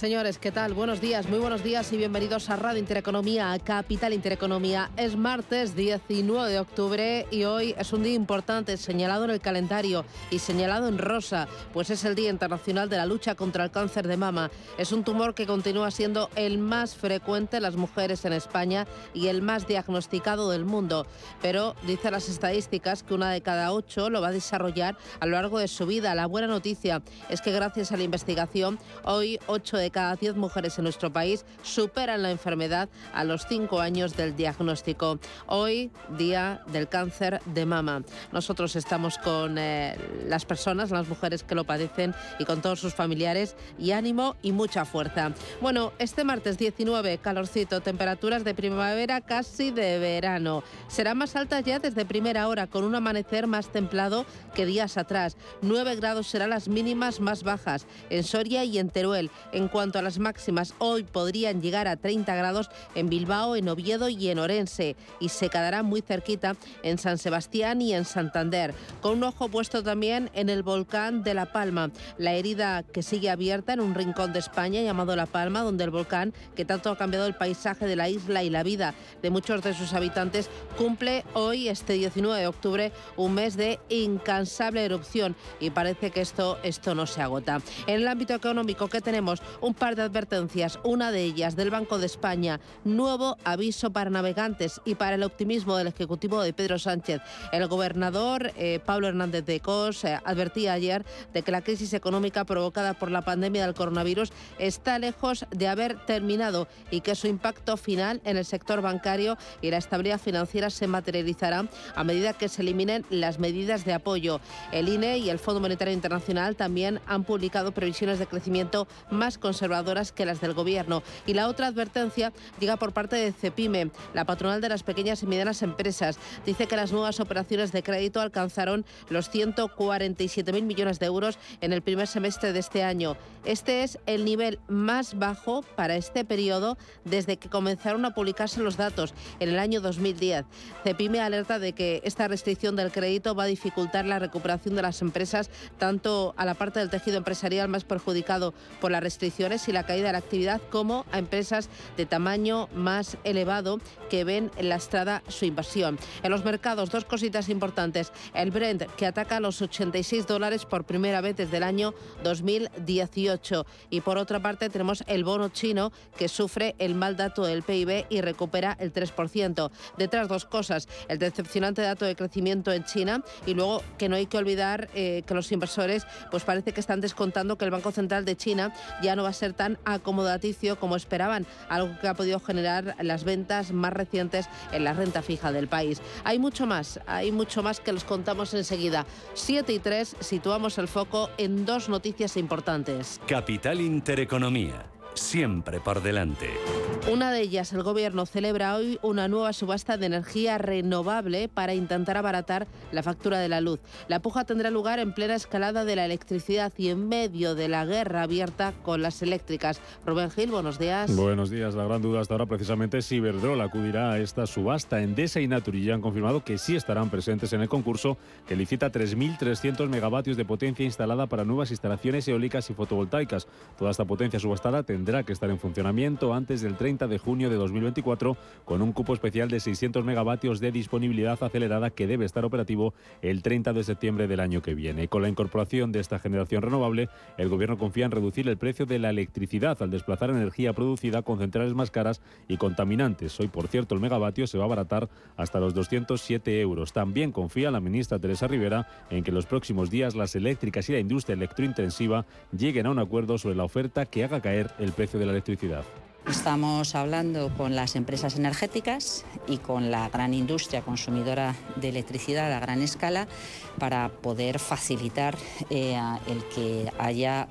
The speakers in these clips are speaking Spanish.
Señores, ¿qué tal? Buenos días, muy buenos días y bienvenidos a Radio Intereconomía, a Capital Intereconomía. Es martes 19 de octubre y hoy es un día importante señalado en el calendario y señalado en rosa, pues es el Día Internacional de la Lucha contra el Cáncer de Mama. Es un tumor que continúa siendo el más frecuente en las mujeres en España y el más diagnosticado del mundo. Pero dicen las estadísticas que una de cada ocho lo va a desarrollar a lo largo de su vida. La buena noticia es que gracias a la investigación, hoy 8 de cada 10 mujeres en nuestro país superan la enfermedad a los 5 años del diagnóstico. Hoy, Día del Cáncer de Mama. Nosotros estamos con eh, las personas, las mujeres que lo padecen y con todos sus familiares y ánimo y mucha fuerza. Bueno, este martes 19, calorcito, temperaturas de primavera casi de verano. Será más alta ya desde primera hora con un amanecer más templado que días atrás. 9 grados serán las mínimas más bajas en Soria y en Teruel. A las máximas, hoy podrían llegar a 30 grados en Bilbao, en Oviedo y en Orense y se quedará muy cerquita en San Sebastián y en Santander, con un ojo puesto también en el volcán de La Palma, la herida que sigue abierta en un rincón de España llamado La Palma, donde el volcán, que tanto ha cambiado el paisaje de la isla y la vida de muchos de sus habitantes, cumple hoy, este 19 de octubre, un mes de incansable erupción y parece que esto, esto no se agota. En el ámbito económico, ¿qué tenemos? un par de advertencias, una de ellas del Banco de España, nuevo aviso para navegantes y para el optimismo del Ejecutivo de Pedro Sánchez. El gobernador eh, Pablo Hernández de Cos eh, advertía ayer de que la crisis económica provocada por la pandemia del coronavirus está lejos de haber terminado y que su impacto final en el sector bancario y la estabilidad financiera se materializará a medida que se eliminen las medidas de apoyo. El INE y el Fondo Monetario Internacional también han publicado previsiones de crecimiento más conservadoras que las del Gobierno. Y la otra advertencia llega por parte de CEPIME, la patronal de las pequeñas y medianas empresas. Dice que las nuevas operaciones de crédito alcanzaron los 147.000 millones de euros en el primer semestre de este año. Este es el nivel más bajo para este periodo desde que comenzaron a publicarse los datos en el año 2010. CEPIME alerta de que esta restricción del crédito va a dificultar la recuperación de las empresas, tanto a la parte del tejido empresarial más perjudicado por la restricción y la caída de la actividad como a empresas de tamaño más elevado que ven lastrada su inversión. En los mercados, dos cositas importantes. El Brent, que ataca los 86 dólares por primera vez desde el año 2018. Y por otra parte, tenemos el bono chino, que sufre el mal dato del PIB y recupera el 3%. Detrás, dos cosas. El decepcionante dato de crecimiento en China y luego que no hay que olvidar eh, que los inversores pues parece que están descontando que el Banco Central de China ya no va a ser tan acomodaticio como esperaban, algo que ha podido generar las ventas más recientes en la renta fija del país. Hay mucho más, hay mucho más que los contamos enseguida. 7 y 3 situamos el foco en dos noticias importantes. Capital Intereconomía, siempre por delante. Una de ellas, el Gobierno celebra hoy una nueva subasta de energía renovable para intentar abaratar la factura de la luz. La puja tendrá lugar en plena escalada de la electricidad y en medio de la guerra abierta con las eléctricas. Rubén Gil, buenos días. Buenos días. La gran duda hasta ahora precisamente es si Iberdrola acudirá a esta subasta. Endesa y Naturgy han confirmado que sí estarán presentes en el concurso que licita 3.300 megavatios de potencia instalada para nuevas instalaciones eólicas y fotovoltaicas. Toda esta potencia subastada tendrá que estar en funcionamiento antes del 30 de junio de 2024 con un cupo especial de 600 megavatios de disponibilidad acelerada que debe estar operativo el 30 de septiembre del año que viene. Con la incorporación de esta generación renovable, el Gobierno confía en reducir el precio de la electricidad al desplazar energía producida con centrales más caras y contaminantes. Hoy, por cierto, el megavatio se va a abaratar hasta los 207 euros. También confía la ministra Teresa Rivera en que en los próximos días las eléctricas y la industria electrointensiva lleguen a un acuerdo sobre la oferta que haga caer el precio de la electricidad. Estamos hablando con las empresas energéticas y con la gran industria consumidora de electricidad a gran escala para poder facilitar eh, el que haya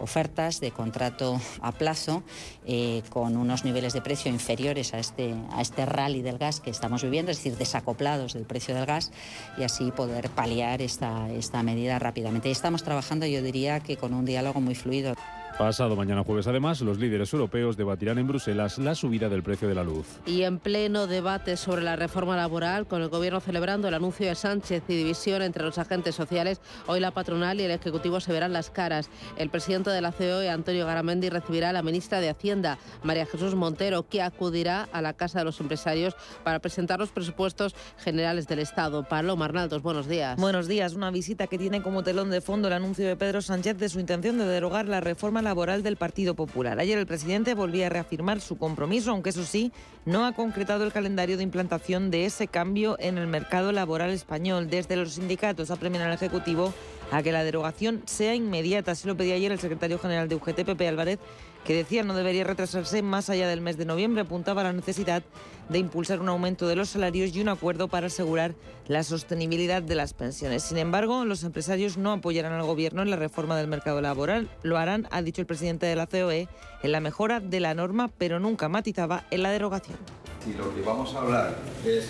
ofertas de contrato a plazo eh, con unos niveles de precio inferiores a este, a este rally del gas que estamos viviendo, es decir, desacoplados del precio del gas y así poder paliar esta, esta medida rápidamente. Estamos trabajando, yo diría, que con un diálogo muy fluido. Pasado mañana jueves, además, los líderes europeos debatirán en Bruselas la subida del precio de la luz. Y en pleno debate sobre la reforma laboral, con el Gobierno celebrando el anuncio de Sánchez y división entre los agentes sociales, hoy la patronal y el Ejecutivo se verán las caras. El presidente de la COE, Antonio Garamendi, recibirá a la ministra de Hacienda, María Jesús Montero, que acudirá a la Casa de los Empresarios para presentar los presupuestos generales del Estado. Paloma Arnaldos, buenos días. Buenos días. Una visita que tiene como telón de fondo el anuncio de Pedro Sánchez de su intención de derogar la reforma laboral laboral del Partido Popular. Ayer el presidente volvía a reafirmar su compromiso, aunque eso sí, no ha concretado el calendario de implantación de ese cambio en el mercado laboral español. Desde los sindicatos apremian al Ejecutivo a que la derogación sea inmediata. Así lo pedía ayer el secretario general de UGT, Pepe Álvarez, que decía no debería retrasarse más allá del mes de noviembre. Apuntaba a la necesidad de impulsar un aumento de los salarios y un acuerdo para asegurar la sostenibilidad de las pensiones. Sin embargo, los empresarios no apoyarán al Gobierno en la reforma del mercado laboral. Lo harán, ha dicho el presidente de la COE, en la mejora de la norma, pero nunca matizaba en la derogación. Si lo que vamos a hablar es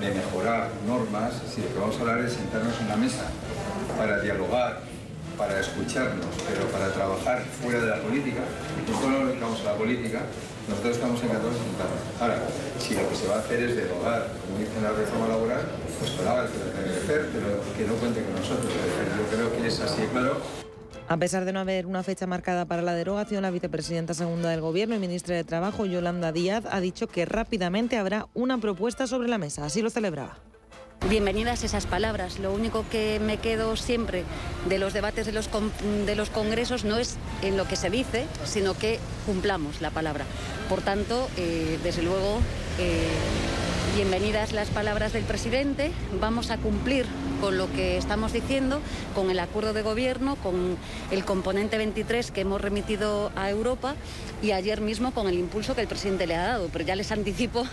de mejorar normas, si lo que vamos a hablar es sentarnos en la mesa para dialogar, para escucharnos, pero para trabajar fuera de la política, nosotros no nos dedicamos a la política, nosotros estamos encantados de sentarnos. Ahora, si lo que se va a hacer es derogar, como dice la reforma laboral, pues el que lo tenga que hacer, pero que no cuente con nosotros. Yo creo que es así, claro. A pesar de no haber una fecha marcada para la derogación, la vicepresidenta segunda del Gobierno y ministra de Trabajo, Yolanda Díaz, ha dicho que rápidamente habrá una propuesta sobre la mesa. Así lo celebraba. Bienvenidas esas palabras. Lo único que me quedo siempre de los debates de los, de los congresos no es en lo que se dice, sino que cumplamos la palabra. Por tanto, eh, desde luego, eh, bienvenidas las palabras del presidente. Vamos a cumplir con lo que estamos diciendo, con el acuerdo de gobierno, con el componente 23 que hemos remitido a Europa y ayer mismo con el impulso que el presidente le ha dado. Pero ya les anticipo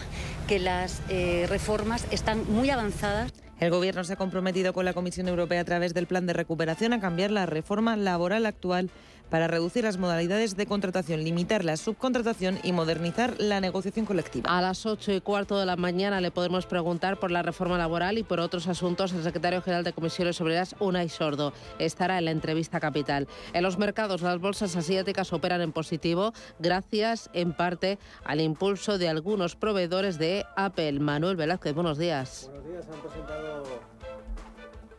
que las eh, reformas están muy avanzadas. El Gobierno se ha comprometido con la Comisión Europea a través del Plan de Recuperación a cambiar la reforma laboral actual para reducir las modalidades de contratación, limitar la subcontratación y modernizar la negociación colectiva. A las 8 y cuarto de la mañana le podremos preguntar por la reforma laboral y por otros asuntos el secretario general de Comisiones Obreras, Unai Sordo. Estará en la entrevista capital. En los mercados, las bolsas asiáticas operan en positivo gracias en parte al impulso de algunos proveedores de Apple. Manuel Velázquez, buenos días. Buenos días, han presentado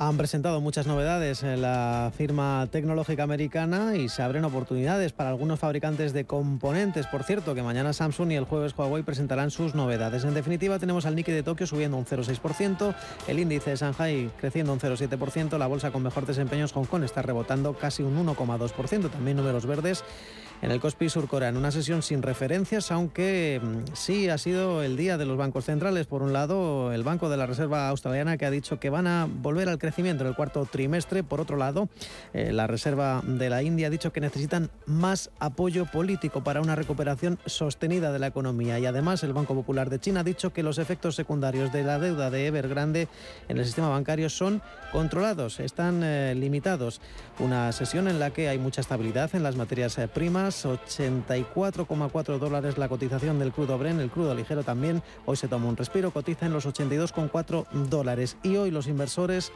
han presentado muchas novedades en la firma tecnológica americana y se abren oportunidades para algunos fabricantes de componentes. Por cierto, que mañana Samsung y el jueves Huawei presentarán sus novedades. En definitiva, tenemos al Nikkei de Tokio subiendo un 0,6%, el índice de Shanghai creciendo un 0,7%, la bolsa con mejor desempeño Hong Kong está rebotando casi un 1,2%, también números verdes en el Kospi Surcorea, en una sesión sin referencias, aunque mm, sí ha sido el día de los bancos centrales. Por un lado, el Banco de la Reserva Australiana que ha dicho que van a volver al crecimiento en el cuarto trimestre. Por otro lado, eh, la Reserva de la India ha dicho que necesitan más apoyo político para una recuperación sostenida de la economía. Y además, el Banco Popular de China ha dicho que los efectos secundarios de la deuda de Evergrande en el sistema bancario son controlados, están eh, limitados. Una sesión en la que hay mucha estabilidad en las materias eh, primas 84,4 dólares la cotización del crudo Bren, el crudo ligero también. Hoy se toma un respiro, cotiza en los 82,4 dólares. Y hoy los inversores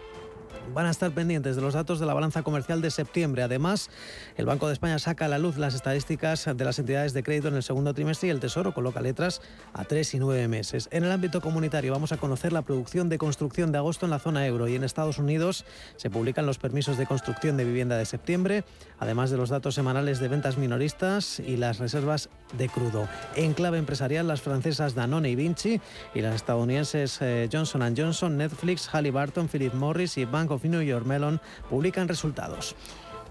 van a estar pendientes de los datos de la balanza comercial de septiembre. Además, el Banco de España saca a la luz las estadísticas de las entidades de crédito en el segundo trimestre y el Tesoro coloca letras a tres y nueve meses. En el ámbito comunitario vamos a conocer la producción de construcción de agosto en la zona euro y en Estados Unidos se publican los permisos de construcción de vivienda de septiembre, además de los datos semanales de ventas minoristas y las reservas de crudo. En clave empresarial, las francesas Danone y Vinci y las estadounidenses eh, Johnson Johnson, Netflix, Halliburton, Philip Morris y Bank of New York Mellon publican resultados.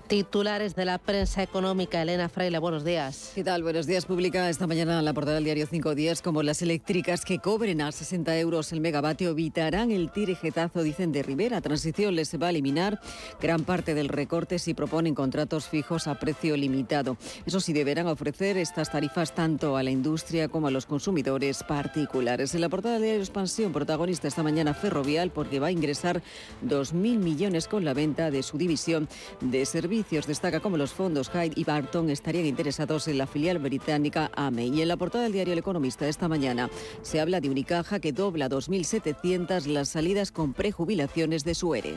Titulares de la prensa económica, Elena Fraile, buenos días. ¿Qué tal? Buenos días. Publica esta mañana en la portada del diario 5 días como las eléctricas que cobren a 60 euros el megavatio evitarán el tirejetazo, dicen de Rivera. Transición les va a eliminar gran parte del recorte si proponen contratos fijos a precio limitado. Eso sí, deberán ofrecer estas tarifas tanto a la industria como a los consumidores particulares. En la portada del diario Expansión, protagonista esta mañana Ferrovial porque va a ingresar 2.000 millones con la venta de su división de servicios Destaca cómo los fondos Hyde y Barton estarían interesados en la filial británica AME. Y en la portada del diario El Economista esta mañana se habla de Unicaja que dobla 2.700 las salidas con prejubilaciones de su ERE.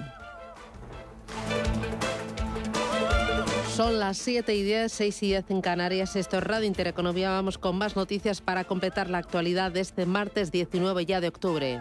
Son las 7 y 10, 6 y 10 en Canarias. Esto es Radio Intereconomía. Vamos con más noticias para completar la actualidad de este martes 19 ya de octubre.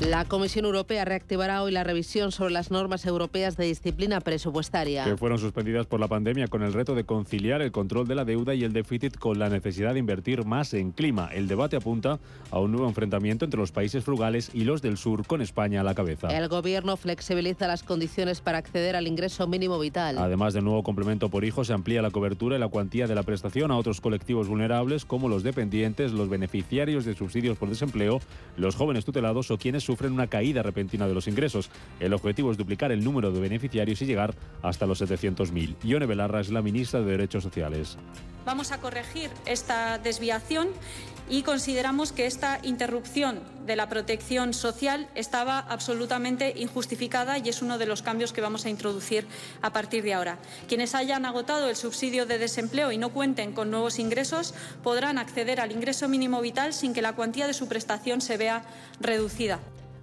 La Comisión Europea reactivará hoy la revisión sobre las normas europeas de disciplina presupuestaria. Que fueron suspendidas por la pandemia con el reto de conciliar el control de la deuda y el déficit con la necesidad de invertir más en clima. El debate apunta a un nuevo enfrentamiento entre los países frugales y los del sur, con España a la cabeza. El Gobierno flexibiliza las condiciones para acceder al ingreso mínimo vital. Además del nuevo complemento por hijo, se amplía la cobertura y la cuantía de la prestación a otros colectivos vulnerables como los dependientes, los beneficiarios de subsidios por desempleo, los jóvenes tutelados o quienes sufren una caída repentina de los ingresos. El objetivo es duplicar el número de beneficiarios y llegar hasta los 700.000. Ione Belarra es la ministra de Derechos Sociales. Vamos a corregir esta desviación y consideramos que esta interrupción de la protección social estaba absolutamente injustificada y es uno de los cambios que vamos a introducir a partir de ahora. Quienes hayan agotado el subsidio de desempleo y no cuenten con nuevos ingresos podrán acceder al ingreso mínimo vital sin que la cuantía de su prestación se vea reducida.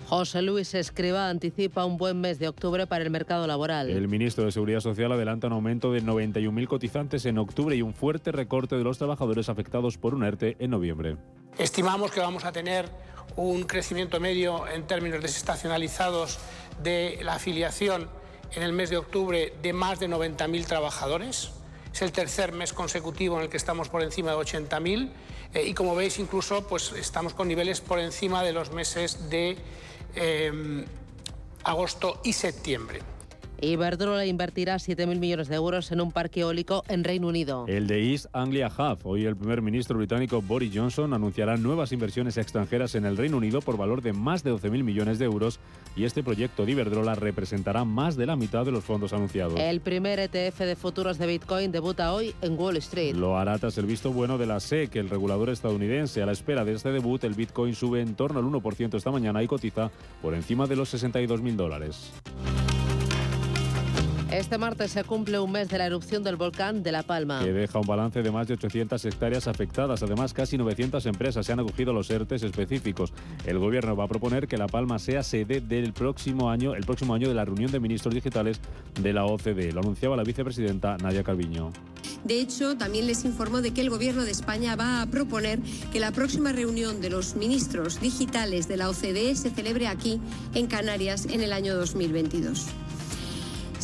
José Luis Escriba anticipa un buen mes de octubre para el mercado laboral. El ministro de Seguridad Social adelanta un aumento de 91.000 cotizantes en octubre y un fuerte recorte de los trabajadores afectados por un ERTE en noviembre. Estimamos que vamos a tener un crecimiento medio en términos desestacionalizados de la afiliación en el mes de octubre de más de 90.000 trabajadores. Es el tercer mes consecutivo en el que estamos por encima de 80.000 eh, y como veis incluso pues estamos con niveles por encima de los meses de eh, agosto y septiembre. Iberdrola invertirá 7.000 millones de euros en un parque eólico en Reino Unido. El de East Anglia Hub. Hoy el primer ministro británico Boris Johnson anunciará nuevas inversiones extranjeras en el Reino Unido por valor de más de 12.000 millones de euros y este proyecto de Iberdrola representará más de la mitad de los fondos anunciados. El primer ETF de futuros de Bitcoin debuta hoy en Wall Street. Lo hará tras el visto bueno de la SEC, el regulador estadounidense. A la espera de este debut, el Bitcoin sube en torno al 1% esta mañana y cotiza por encima de los 62.000 dólares. Este martes se cumple un mes de la erupción del volcán de La Palma. Que deja un balance de más de 800 hectáreas afectadas. Además, casi 900 empresas se han acogido a los ERTES específicos. El gobierno va a proponer que La Palma sea sede del próximo año, el próximo año de la reunión de ministros digitales de la OCDE. Lo anunciaba la vicepresidenta Nadia Calviño. De hecho, también les informo de que el Gobierno de España va a proponer que la próxima reunión de los ministros digitales de la OCDE se celebre aquí, en Canarias, en el año 2022.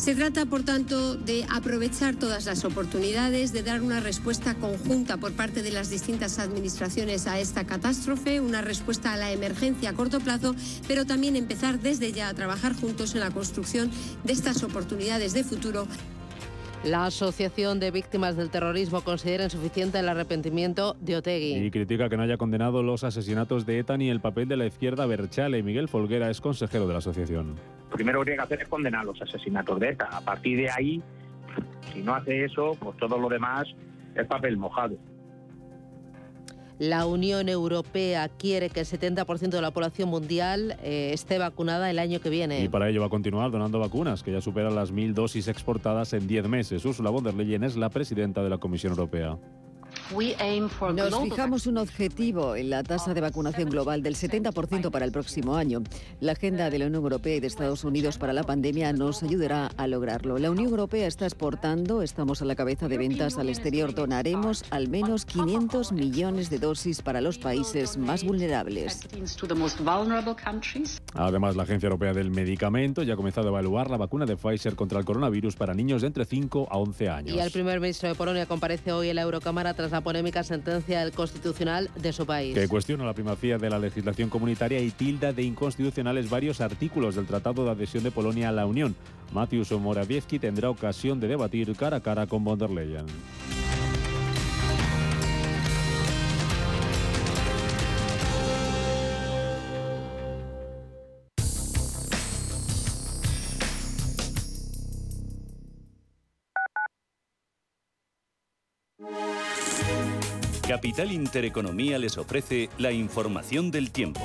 Se trata, por tanto, de aprovechar todas las oportunidades, de dar una respuesta conjunta por parte de las distintas administraciones a esta catástrofe, una respuesta a la emergencia a corto plazo, pero también empezar desde ya a trabajar juntos en la construcción de estas oportunidades de futuro. La Asociación de Víctimas del Terrorismo considera insuficiente el arrepentimiento de Otegui. Y critica que no haya condenado los asesinatos de ETA ni el papel de la izquierda Berchale. Miguel Folguera es consejero de la asociación. Primero lo que tiene que hacer es condenar los asesinatos de ETA. A partir de ahí, si no hace eso, pues todo lo demás es papel mojado. La Unión Europea quiere que el 70% de la población mundial eh, esté vacunada el año que viene. Y para ello va a continuar donando vacunas, que ya superan las mil dosis exportadas en 10 meses. Ursula von der Leyen es la presidenta de la Comisión Europea. Nos fijamos un objetivo en la tasa de vacunación global del 70% para el próximo año. La agenda de la Unión Europea y de Estados Unidos para la pandemia nos ayudará a lograrlo. La Unión Europea está exportando, estamos a la cabeza de ventas al exterior. Donaremos al menos 500 millones de dosis para los países más vulnerables. Además, la Agencia Europea del Medicamento ya ha comenzado a evaluar la vacuna de Pfizer contra el coronavirus para niños de entre 5 a 11 años. Y el primer ministro de Polonia comparece hoy en la Eurocámara tras la polémica sentencia del Constitucional de su país. Que cuestiona la primacía de la legislación comunitaria y tilda de inconstitucionales varios artículos del Tratado de Adhesión de Polonia a la Unión. Mateusz Morawiecki tendrá ocasión de debatir cara a cara con von der Leyen. Capital Intereconomía les ofrece la información del tiempo.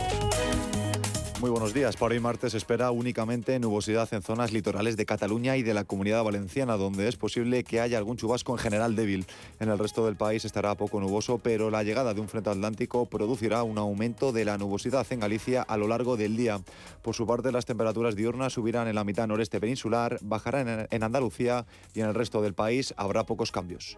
Muy buenos días. Para hoy martes espera únicamente nubosidad en zonas litorales de Cataluña y de la Comunidad Valenciana, donde es posible que haya algún chubasco en general débil. En el resto del país estará poco nuboso, pero la llegada de un frente atlántico producirá un aumento de la nubosidad en Galicia a lo largo del día. Por su parte, las temperaturas diurnas subirán en la mitad noreste peninsular, bajarán en Andalucía y en el resto del país habrá pocos cambios.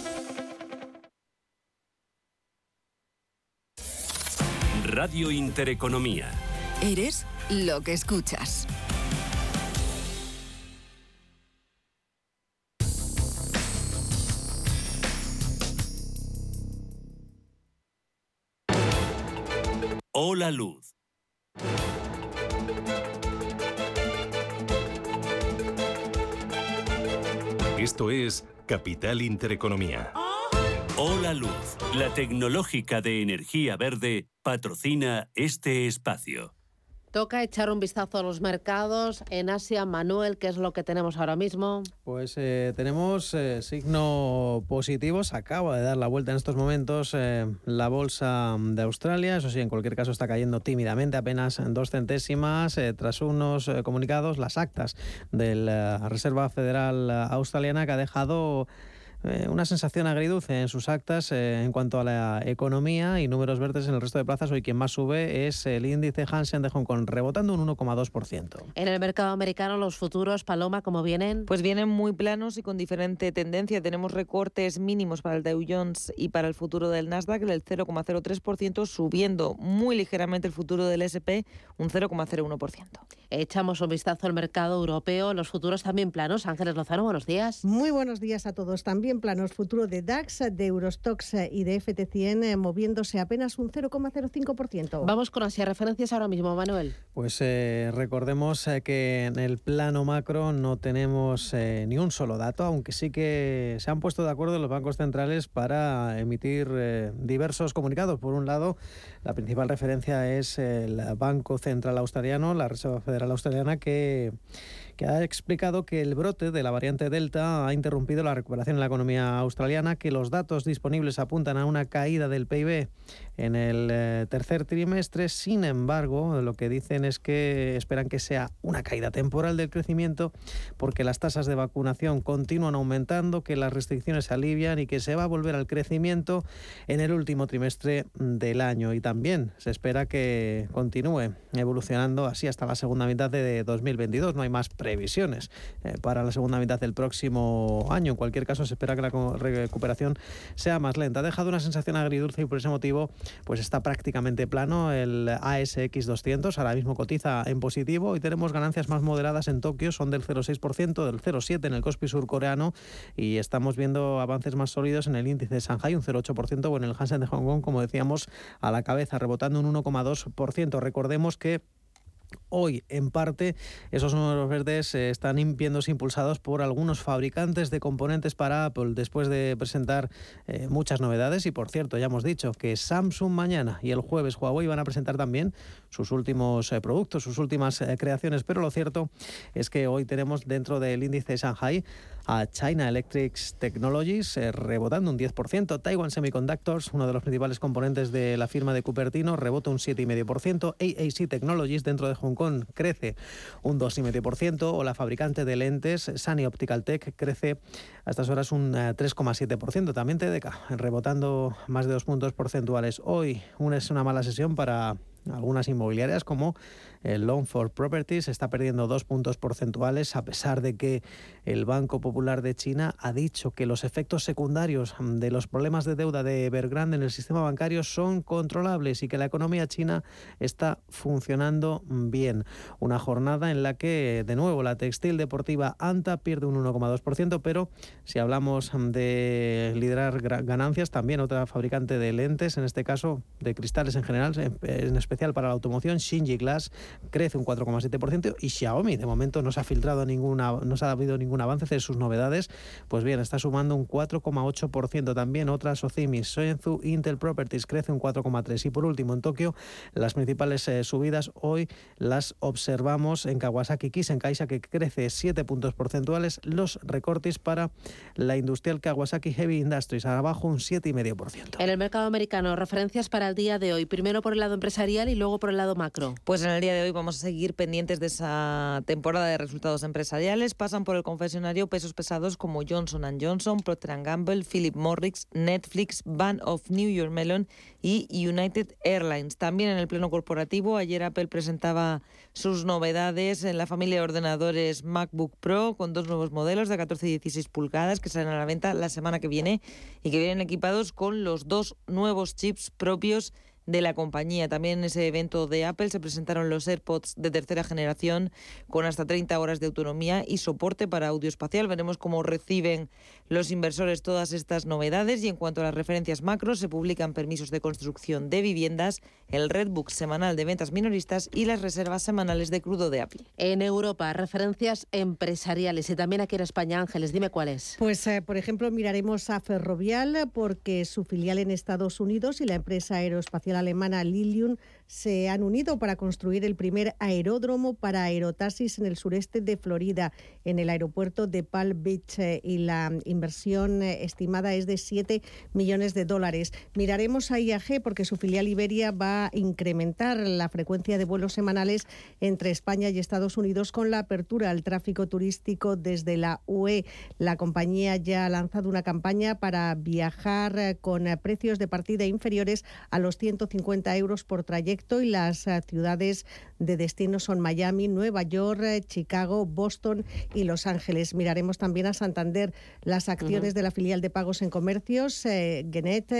Radio Intereconomía. Eres lo que escuchas. Hola Luz. Esto es Capital Intereconomía. Hola Luz, la tecnológica de energía verde, patrocina este espacio. Toca echar un vistazo a los mercados. En Asia, Manuel, ¿qué es lo que tenemos ahora mismo? Pues eh, tenemos eh, signo positivo. Se acaba de dar la vuelta en estos momentos eh, la bolsa de Australia. Eso sí, en cualquier caso está cayendo tímidamente, apenas en dos centésimas, tras unos comunicados, las actas de la Reserva Federal Australiana que ha dejado eh, una sensación agridulce en sus actas eh, en cuanto a la economía y números verdes en el resto de plazas. Hoy quien más sube es el índice Hansen de Hong Kong, rebotando un 1,2%. En el mercado americano, los futuros, Paloma, ¿cómo vienen? Pues vienen muy planos y con diferente tendencia. Tenemos recortes mínimos para el Dow Jones y para el futuro del Nasdaq del 0,03%, subiendo muy ligeramente el futuro del SP, un 0,01%. Echamos un vistazo al mercado europeo, los futuros también planos. Ángeles Lozano, buenos días. Muy buenos días a todos también en planos futuro de DAX, de Eurostox y de FT100 eh, moviéndose apenas un 0,05%. Vamos con las referencias ahora mismo, Manuel. Pues eh, recordemos eh, que en el plano macro no tenemos ni un solo dato, aunque sí que se han puesto de acuerdo los bancos centrales para emitir diversos comunicados. Por un lado, La principal referencia es el Banco Central Australiano, la Reserva Federal Australiana, que que ha explicado que el brote de la variante Delta ha interrumpido la recuperación en la economía australiana, que los datos disponibles apuntan a una caída del PIB en el eh, tercer trimestre. Sin embargo, lo que dicen es que esperan que sea una caída temporal del crecimiento porque las tasas de vacunación continúan aumentando, que las restricciones se alivian y que se va a volver al crecimiento en el último trimestre del año. Y también se espera que continúe evolucionando así hasta la segunda mitad de 2022. No hay más pre previsiones eh, para la segunda mitad del próximo año. En cualquier caso, se espera que la recuperación sea más lenta. Ha dejado una sensación agridulce y por ese motivo pues está prácticamente plano el ASX 200. Ahora mismo cotiza en positivo y tenemos ganancias más moderadas en Tokio, son del 0,6%, del 0,7% en el Kospi surcoreano y estamos viendo avances más sólidos en el índice de Shanghai, un 0,8% o en el Hansen de Hong Kong, como decíamos, a la cabeza, rebotando un 1,2%. Recordemos que Hoy, en parte, esos números verdes eh, están viéndose impulsados por algunos fabricantes de componentes para Apple después de presentar eh, muchas novedades. Y por cierto, ya hemos dicho que Samsung mañana y el jueves Huawei van a presentar también sus últimos eh, productos, sus últimas creaciones. Pero lo cierto es que hoy tenemos dentro del índice Shanghai a China Electric Technologies, eh, rebotando un 10%. Taiwan Semiconductors, uno de los principales componentes de la firma de Cupertino, rebota un 7,5%. AAC Technologies, dentro de Hong Kong, crece un 2,5%. O la fabricante de lentes, Sunny Optical Tech, crece a estas horas un 3,7%. Eh, También TDK, rebotando más de dos puntos porcentuales. Hoy una es una mala sesión para algunas inmobiliarias como el Loan for Properties está perdiendo dos puntos porcentuales a pesar de que el Banco Popular de China ha dicho que los efectos secundarios de los problemas de deuda de Evergrande en el sistema bancario son controlables y que la economía china está funcionando bien. Una jornada en la que, de nuevo, la textil deportiva Anta pierde un 1,2%, pero si hablamos de liderar ganancias, también otra fabricante de lentes, en este caso de cristales en general, en especial para la automoción, Shinji Glass, crece un 4,7% y Xiaomi de momento no se ha filtrado ninguna, no se ha habido ningún avance de sus novedades, pues bien, está sumando un 4,8%. También otras Ocimis, Soenzu, Intel Properties crece un 4,3%. Y por último, en Tokio, las principales eh, subidas hoy las observamos en Kawasaki Kisen-Kaisa, que crece 7 puntos porcentuales. Los recortes para la industrial Kawasaki Heavy Industries, abajo un 7,5%. En el mercado americano, referencias para el día de hoy, primero por el lado empresarial y luego por el lado macro. Pues en el día de hoy vamos a seguir pendientes de esa temporada de resultados empresariales. Pasan por el confesionario pesos pesados como Johnson Johnson, Procter Gamble, Philip Morris, Netflix, Bank of New York Mellon y United Airlines. También en el pleno corporativo, ayer Apple presentaba sus novedades en la familia de ordenadores MacBook Pro con dos nuevos modelos de 14 y 16 pulgadas que salen a la venta la semana que viene y que vienen equipados con los dos nuevos chips propios de la compañía. También en ese evento de Apple se presentaron los AirPods de tercera generación con hasta 30 horas de autonomía y soporte para audio espacial. Veremos cómo reciben los inversores todas estas novedades y en cuanto a las referencias macro se publican permisos de construcción de viviendas, el Redbook semanal de ventas minoristas y las reservas semanales de crudo de Apple. En Europa, referencias empresariales y también aquí en España, Ángeles, dime cuáles. Pues, eh, por ejemplo, miraremos a Ferrovial porque su filial en Estados Unidos y la empresa aeroespacial alemana Lilium se han unido para construir el primer aeródromo para aerotaxis en el sureste de Florida, en el aeropuerto de Palm Beach, eh, y la inversión eh, estimada es de 7 millones de dólares. Miraremos a IAG porque su filial Iberia va a incrementar la frecuencia de vuelos semanales entre España y Estados Unidos con la apertura al tráfico turístico desde la UE. La compañía ya ha lanzado una campaña para viajar eh, con precios de partida inferiores a los 150 euros por trayecto y las eh, ciudades de destino son Miami, Nueva York, eh, Chicago, Boston y Los Ángeles. Miraremos también a Santander las acciones de la filial de pagos en comercios. Eh, Genet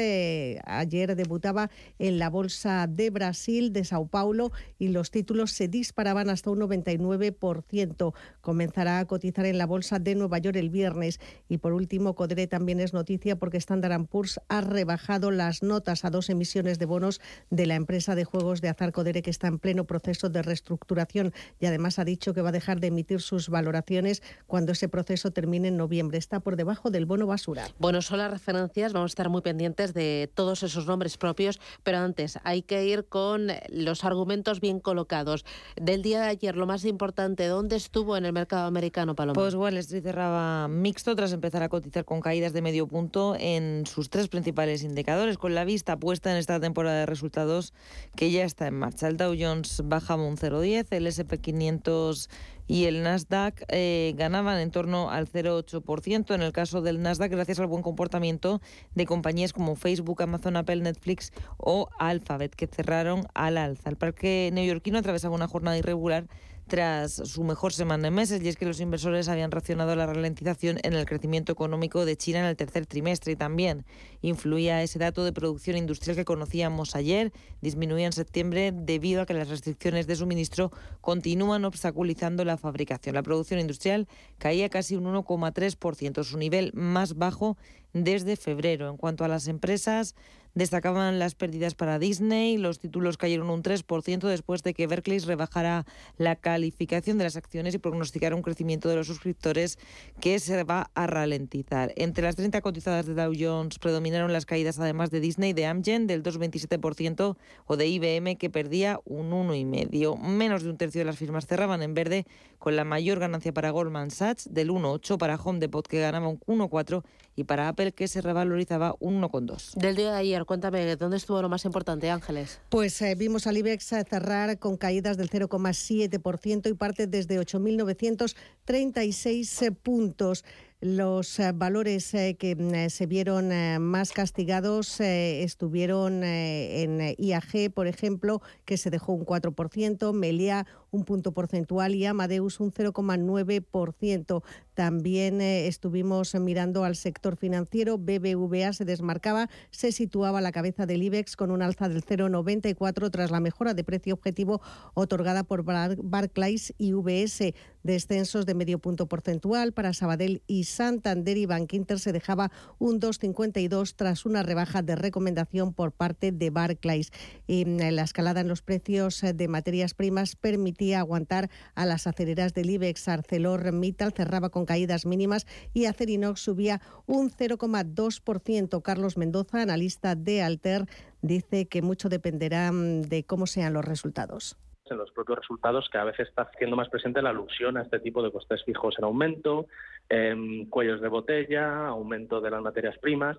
ayer debutaba en la Bolsa de Brasil de Sao Paulo y los títulos se disparaban hasta un 99%. Comenzará a cotizar en la Bolsa de Nueva York el viernes. Y por último, Codere también es noticia porque Standard Poor's ha rebajado las notas a dos emisiones de bonos de la empresa de juegos de azar Codere, que está en pleno proceso de reestructuración y además ha dicho que va a dejar de emitir sus valoraciones cuando ese proceso termine en noviembre. Está por debajo del bono basura. Bueno, son las referencias, vamos a estar muy pendientes de todos esos nombres propios, pero antes hay que ir con los argumentos bien colocados. Del día de ayer, lo más importante, ¿dónde estuvo en el mercado americano, Paloma? Pues Wall Street cerraba mixto tras empezar a cotizar con caídas de medio punto en sus tres principales indicadores, con la vista puesta en esta temporada de resultados que ya está en marcha. El Dow Jones bajaba un 0,10, el S&P 500 y el Nasdaq eh, ganaban en torno al 0,8%. En el caso del Nasdaq, gracias al buen comportamiento de compañías como Facebook, Amazon, Apple, Netflix o Alphabet, que cerraron al alza. El parque neoyorquino atravesaba una jornada irregular tras su mejor semana en meses y es que los inversores habían reaccionado a la ralentización en el crecimiento económico de China en el tercer trimestre y también influía ese dato de producción industrial que conocíamos ayer, disminuía en septiembre debido a que las restricciones de suministro continúan obstaculizando la fabricación. La producción industrial caía casi un 1,3%, su nivel más bajo desde febrero. En cuanto a las empresas, Destacaban las pérdidas para Disney, los títulos cayeron un 3% después de que Berkeley rebajara la calificación de las acciones y prognosticara un crecimiento de los suscriptores que se va a ralentizar. Entre las 30 cotizadas de Dow Jones predominaron las caídas además de Disney, de Amgen del 2,27% o de IBM que perdía un 1,5%. Menos de un tercio de las firmas cerraban en verde con la mayor ganancia para Goldman Sachs del 1,8%, para Home Depot que ganaba un 1,4% y para Apple que se revalorizaba un 1,2%. Del día de ayer cuéntame, ¿dónde estuvo lo más importante, Ángeles? Pues eh, vimos al IBEX cerrar con caídas del 0,7% y parte desde 8.936 puntos. Los eh, valores eh, que mm, se vieron más castigados estuvieron en IAG, por ejemplo, que se dejó un 4%, Melia un punto porcentual y Amadeus un 0,9%. También eh, estuvimos mirando al sector financiero. BBVA se desmarcaba, se situaba a la cabeza del IBEX con un alza del 0,94 tras la mejora de precio objetivo otorgada por Barclays y VS. Descensos de medio punto porcentual para Sabadell y Santander y Bankinter se dejaba un 2,52 tras una rebaja de recomendación por parte de Barclays. Y la escalada en los precios de materias primas permitió aguantar a las aceleras del IBEX. ArcelorMittal cerraba con caídas mínimas y Acerinox subía un 0,2%. Carlos Mendoza, analista de Alter, dice que mucho dependerá mm, de cómo sean los resultados en los propios resultados que a veces está haciendo más presente la alusión a este tipo de costes fijos en aumento, em, cuellos de botella, aumento de las materias primas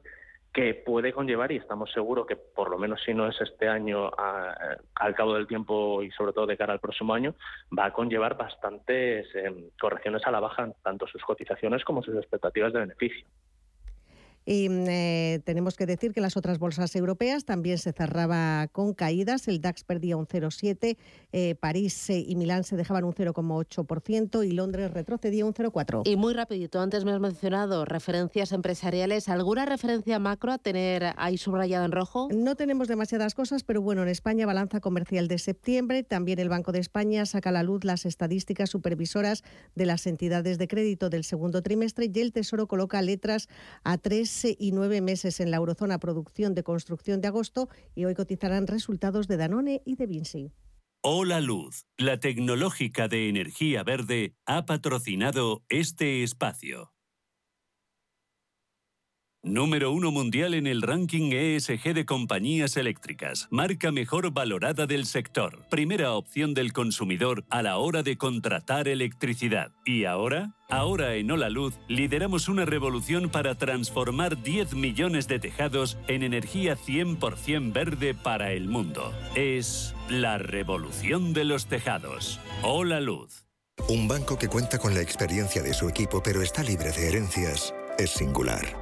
que puede conllevar, y estamos seguros que por lo menos si no es este año, al cabo del tiempo y sobre todo de cara al próximo año, va a conllevar bastantes em, correcciones a la baja, tanto sus cotizaciones como sus expectativas de beneficio. Y mm, eh, tenemos que decir que las otras bolsas europeas también se cerraba con caídas. El DAX perdía un 0,7, eh, París eh, y Milán se dejaban un 0,8% y Londres retrocedía un 0,4%. Y muy rapidito, antes me has mencionado referencias empresariales. ¿Alguna referencia macro a tener ahí subrayado en rojo? No tenemos demasiadas cosas, pero bueno, en España balanza comercial de septiembre. También el Banco de España saca a la luz las estadísticas supervisoras de las entidades de crédito del segundo trimestre y el Tesoro coloca letras a tres y nueve meses en la eurozona producción de construcción de agosto y hoy cotizarán resultados de Danone y de Vinci. Hola Luz, la tecnológica de energía verde, ha patrocinado este espacio. Número uno mundial en el ranking ESG de compañías eléctricas. Marca mejor valorada del sector. Primera opción del consumidor a la hora de contratar electricidad. ¿Y ahora? Ahora en Hola Luz lideramos una revolución para transformar 10 millones de tejados en energía 100% verde para el mundo. Es la revolución de los tejados. Hola Luz. Un banco que cuenta con la experiencia de su equipo pero está libre de herencias es singular.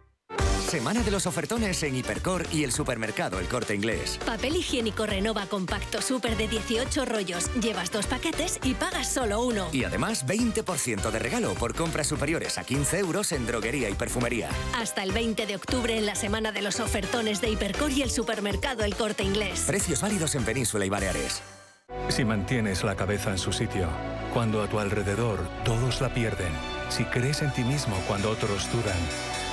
Semana de los ofertones en Hipercor y el supermercado El Corte Inglés. Papel higiénico Renova Compacto Super de 18 rollos. Llevas dos paquetes y pagas solo uno. Y además 20% de regalo por compras superiores a 15 euros en droguería y perfumería. Hasta el 20 de octubre en la Semana de los ofertones de Hipercor y el supermercado El Corte Inglés. Precios válidos en Península y Baleares. Si mantienes la cabeza en su sitio, cuando a tu alrededor todos la pierden, si crees en ti mismo cuando otros dudan,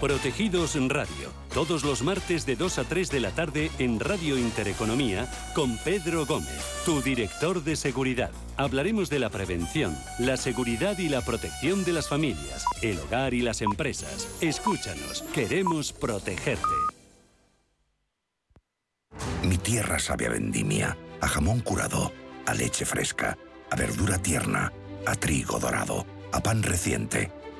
Protegidos Radio, todos los martes de 2 a 3 de la tarde en Radio Intereconomía con Pedro Gómez, tu director de seguridad. Hablaremos de la prevención, la seguridad y la protección de las familias, el hogar y las empresas. Escúchanos, queremos protegerte. Mi tierra sabe a vendimia, a jamón curado, a leche fresca, a verdura tierna, a trigo dorado, a pan reciente,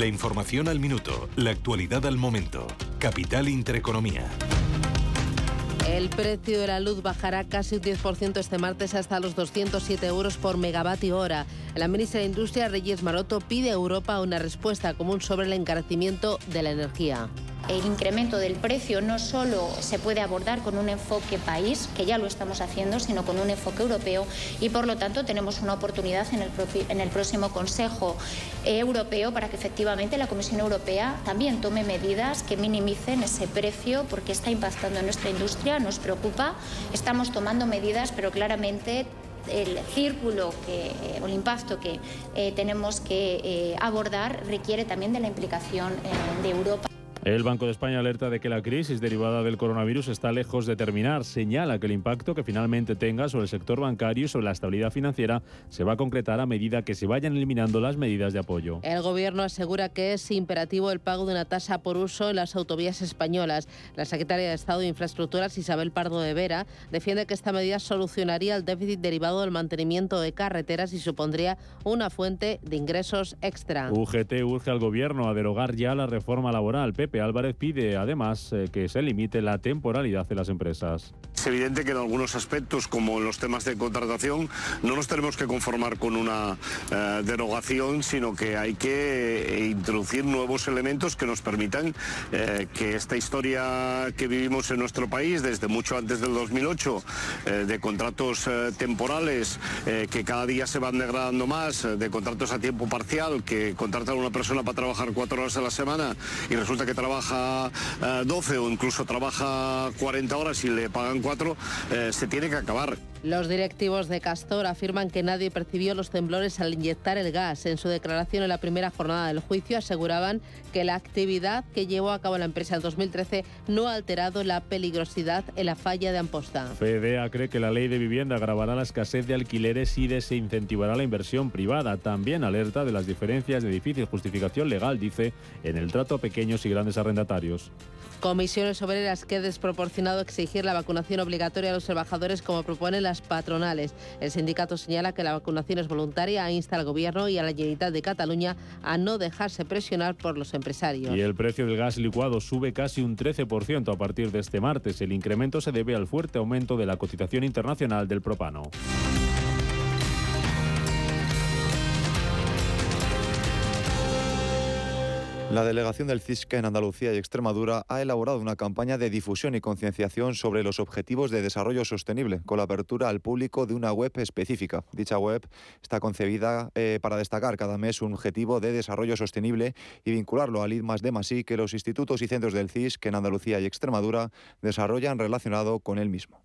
La información al minuto, la actualidad al momento. Capital Intereconomía. El precio de la luz bajará casi un 10% este martes hasta los 207 euros por megavatio hora. La ministra de Industria, Reyes Maroto, pide a Europa una respuesta común sobre el encarecimiento de la energía. El incremento del precio no solo se puede abordar con un enfoque país, que ya lo estamos haciendo, sino con un enfoque europeo y por lo tanto tenemos una oportunidad en el, próximo Consejo Europeo para que efectivamente la Comisión Europea también tome medidas que minimicen ese precio porque está impactando en nuestra industria, nos preocupa, estamos tomando medidas, pero claramente el círculo que, o el impacto que eh, tenemos que eh, abordar requiere también de la implicación eh, de Europa. El Banco de España alerta de que la crisis derivada del coronavirus está lejos de terminar. Señala que el impacto que finalmente tenga sobre el sector bancario y sobre la estabilidad financiera se va a concretar a medida que se vayan eliminando las medidas de apoyo. El Gobierno asegura que es imperativo el pago de una tasa por uso en las autovías españolas. La secretaria de Estado de Infraestructuras, Isabel Pardo de Vera, defiende que esta medida solucionaría el déficit derivado del mantenimiento de carreteras y supondría una fuente de ingresos extra. UGT urge al Gobierno a derogar ya la reforma laboral. Pepe Álvarez pide además eh, que se limite la temporalidad de las empresas. Es evidente que en algunos aspectos, como en los temas de contratación, no nos tenemos que conformar con una eh, derogación, sino que hay que eh, introducir nuevos elementos que nos permitan que esta historia que vivimos en nuestro país desde mucho antes del 2008, de contratos temporales que cada día se van degradando más, de contratos a tiempo parcial, que contratan a una persona para trabajar cuatro horas a la semana y resulta que trabaja 12 o incluso trabaja 40 horas y le pagan 4, se tiene que acabar. Los directivos de Castor afirman que nadie percibió los temblores al inyectar el gas. En su declaración en la primera jornada del juicio aseguraban que la actividad que llevó a cabo la empresa en 2013 no ha alterado la peligrosidad en la falla de Amposta. FEDEA cree que la ley de vivienda agravará la escasez de alquileres y desincentivará la inversión privada. También alerta de las diferencias de difícil justificación legal, dice, en el trato a pequeños y grandes arrendatarios. Comisiones Obreras que desproporcionado exigir la vacunación obligatoria a los trabajadores como proponen las patronales. El sindicato señala que la vacunación es voluntaria e insta al Gobierno y a la Generalitat de Cataluña a no dejarse presionar por los empresarios. Y el precio del gas licuado sube casi un 13% a partir de este martes. El incremento se debe al fuerte aumento de la cotización internacional del propano. La delegación del CISCA en Andalucía y Extremadura ha elaborado una campaña de difusión y concienciación sobre los objetivos de desarrollo sostenible, con la apertura al público de una web específica. Dicha web está concebida eh, para destacar cada mes un objetivo de desarrollo sostenible y vincularlo al IDMAS de Masí que los institutos y centros del CISC en Andalucía y Extremadura desarrollan relacionado con él mismo.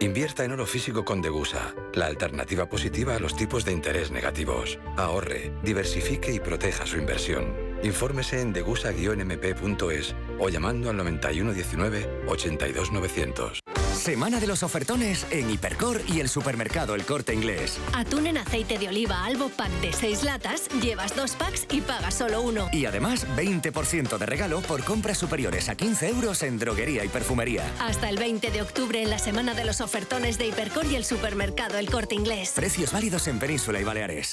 Invierta en oro físico con Degusa, la alternativa positiva a los tipos de interés negativos. Ahorre, diversifique y proteja su inversión. Infórmese en degusa-mp.es o llamando al 9119 82900. Semana de los ofertones en Hipercor y el supermercado El Corte Inglés. Atún en aceite de oliva Albo Pack de 6 latas, llevas dos packs y pagas solo uno. Y además 20% de regalo por compras superiores a 15 euros en droguería y perfumería. Hasta el 20 de octubre en la Semana de los ofertones de Hipercor y el supermercado El Corte Inglés. Precios válidos en Península y Baleares.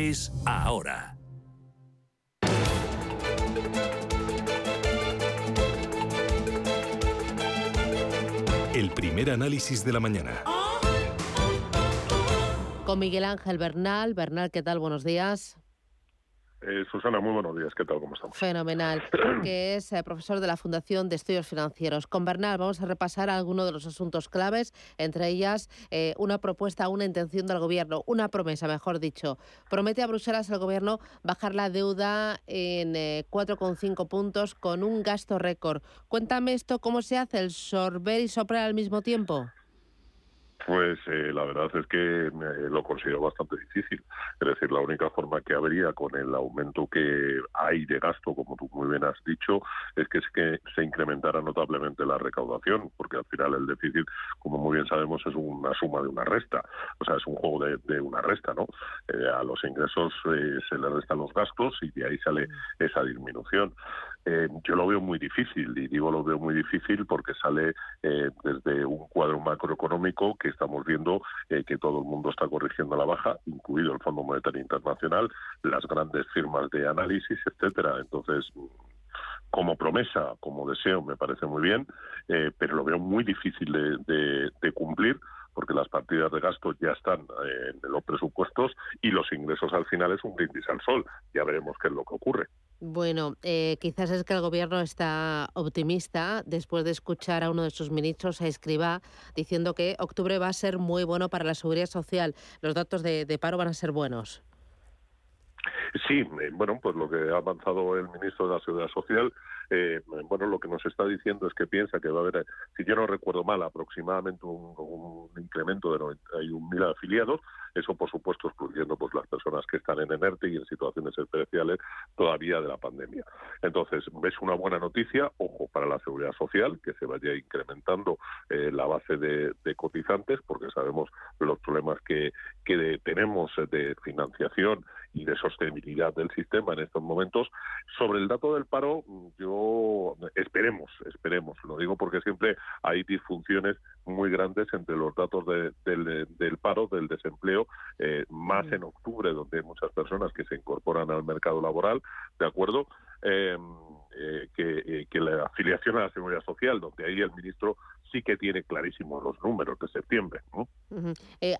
ahora. El primer análisis de la mañana. Con Miguel Ángel Bernal. Bernal, ¿qué tal? Buenos días. Eh, Susana, muy buenos días. ¿Qué tal? ¿Cómo estamos? Fenomenal. que es eh, profesor de la Fundación de Estudios Financieros. Con Bernal vamos a repasar algunos de los asuntos claves, entre ellas eh, una propuesta, una intención del Gobierno, una promesa, mejor dicho. Promete a Bruselas el Gobierno bajar la deuda en 4,5 puntos con un gasto récord. Cuéntame esto, ¿cómo se hace el sorber y soplar al mismo tiempo? Pues eh, la verdad es que lo considero bastante difícil. Es decir, la única forma que habría con el aumento que hay de gasto, como tú muy bien has dicho, es que, es que se incrementara notablemente la recaudación, porque al final el déficit, como muy bien sabemos, es una suma de una resta. O sea, es un juego de, una resta, ¿no? Eh, a los ingresos eh, se le restan los gastos y de ahí sale esa disminución. Eh, yo lo veo muy difícil, y digo lo veo muy difícil porque sale eh, desde un cuadro macroeconómico que estamos viendo eh, que todo el mundo está corrigiendo la baja, incluido el Fondo Monetario Internacional, las grandes firmas de análisis, etcétera. Entonces, como promesa, como deseo, me parece muy bien, pero lo veo muy difícil de, cumplir porque las partidas de gasto ya están en los presupuestos y los ingresos al final es un brindis al sol. Ya veremos qué es lo que ocurre. Bueno, eh, quizás es que el gobierno está optimista después de escuchar a uno de sus ministros, a Escribá, diciendo que octubre va a ser muy bueno para la seguridad social. Los datos de, paro van a ser buenos. Sí, eh, bueno, pues lo que ha avanzado el ministro de la Seguridad Social, eh, bueno, lo que nos está diciendo es que piensa que va a haber, si yo no recuerdo mal, aproximadamente un, un incremento de 91.000 afiliados, eso, por supuesto, excluyendo pues las personas que están en ENERTE y en situaciones especiales todavía de la pandemia. Entonces, es una buena noticia, ojo, para la seguridad social, que se vaya incrementando eh, la base de, cotizantes, porque sabemos los problemas que, que tenemos de financiación y de sostenibilidad del sistema en estos momentos. Sobre el dato del paro, yo esperemos, esperemos, lo digo porque siempre hay disfunciones muy grandes entre los datos del paro, del desempleo eh, más en octubre, donde hay muchas personas que se incorporan al mercado laboral, ¿de acuerdo? Em, eh, eh, que, la afiliación a la seguridad social, donde ahí el ministro sí que tiene clarísimos los números de septiembre.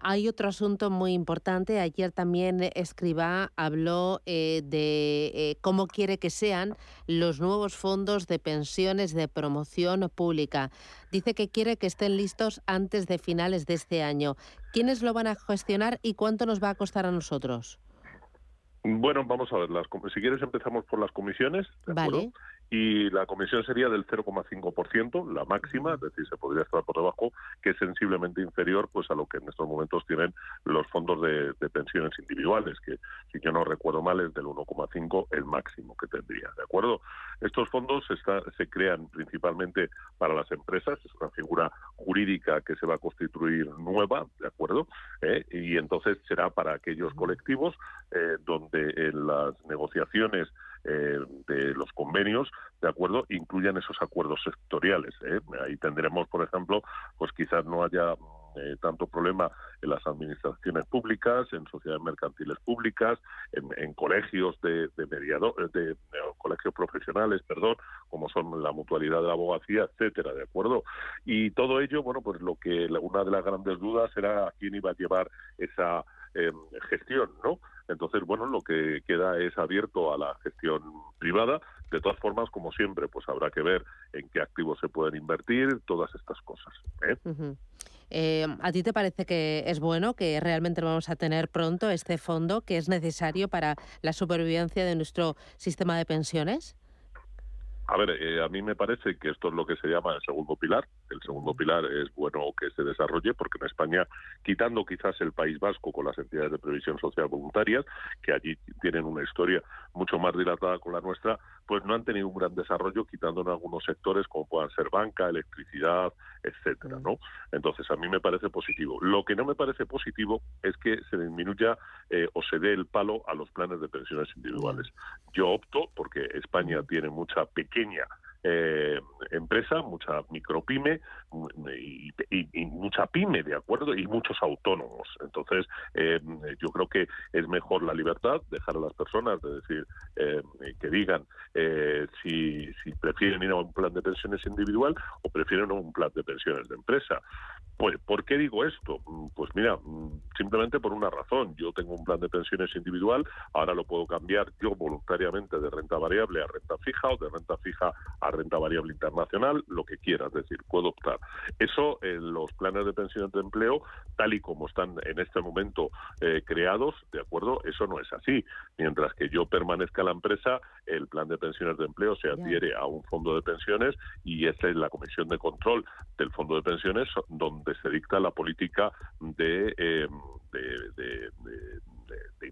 hay otro asunto muy importante. Ayer también Escribá habló de cómo quiere que sean los nuevos fondos de pensiones de promoción pública. Dice que quiere que estén listos antes de finales de este año. ¿Quiénes lo van a gestionar y cuánto nos va a costar a nosotros? Bueno, vamos a ver. Las, si quieres empezamos por las comisiones. vale. Y la comisión sería del 0,5%, la máxima, es decir, se podría estar por debajo, que es sensiblemente inferior pues a lo que en estos momentos tienen los fondos de, pensiones individuales, que si yo no recuerdo mal es del 1,5 el máximo que tendría, ¿de acuerdo? Estos fondos se crean principalmente para las empresas, es una figura jurídica que se va a constituir nueva, ¿de acuerdo? ¿Eh? Y entonces será para aquellos colectivos eh, donde en las negociaciones eh, de los convenios, ¿de acuerdo? Incluyan esos acuerdos sectoriales. ¿eh? Ahí tendremos, por ejemplo, pues quizás no haya eh, tanto problema en las administraciones públicas, en sociedades mercantiles públicas, en, colegios de, de de, colegios profesionales, perdón, como son la mutualidad de la abogacía, etcétera, ¿de acuerdo? Y todo ello, bueno, pues lo que una de las grandes dudas era a quién iba a llevar esa gestión, ¿no? Entonces, bueno, lo que queda es abierto a la gestión privada. De todas formas, como siempre, pues habrá que ver en qué activos se pueden invertir, todas estas cosas. ¿eh? Eh, ¿A ti te parece que es bueno que realmente vamos a tener pronto este fondo que es necesario para la supervivencia de nuestro sistema de pensiones? A ver, eh, a mí me parece que esto es lo que se llama el segundo pilar. El segundo pilar es bueno que se desarrolle porque en España, quitando quizás el País Vasco con las entidades de previsión social voluntarias, que allí tienen una historia mucho más dilatada con la nuestra, pues no han tenido un gran desarrollo, quitando en algunos sectores como puedan ser banca, electricidad, etcétera, ¿no? Entonces a mí me parece positivo. Lo que no me parece positivo es que se disminuya eh, o se dé el palo a los planes de pensiones individuales. Yo opto porque España tiene mucha pequeña Virginia. Eh, empresa, mucha micropyme y, y, mucha pyme, ¿de acuerdo? Y muchos autónomos. Entonces, eh, yo creo que es mejor la libertad, dejar a las personas de decir eh, que digan eh, si, si prefieren ir a un plan de pensiones individual o prefieren un plan de pensiones de empresa. Pues, ¿por qué digo esto? Mm, pues mira, mm, simplemente por una razón. Yo tengo un plan de pensiones individual, ahora lo puedo cambiar yo voluntariamente de renta variable a renta fija o de renta fija a renta variable internacional, lo que quiera, es decir, puedo optar. Eso en los planes de pensiones de empleo, tal y como están en este momento eh, creados, ¿de acuerdo? Eso no es así. Mientras que yo permanezca en la empresa, el plan de pensiones de empleo se adhiere a un fondo de pensiones y esa es la comisión de control del fondo de pensiones donde se dicta la política de, eh, de,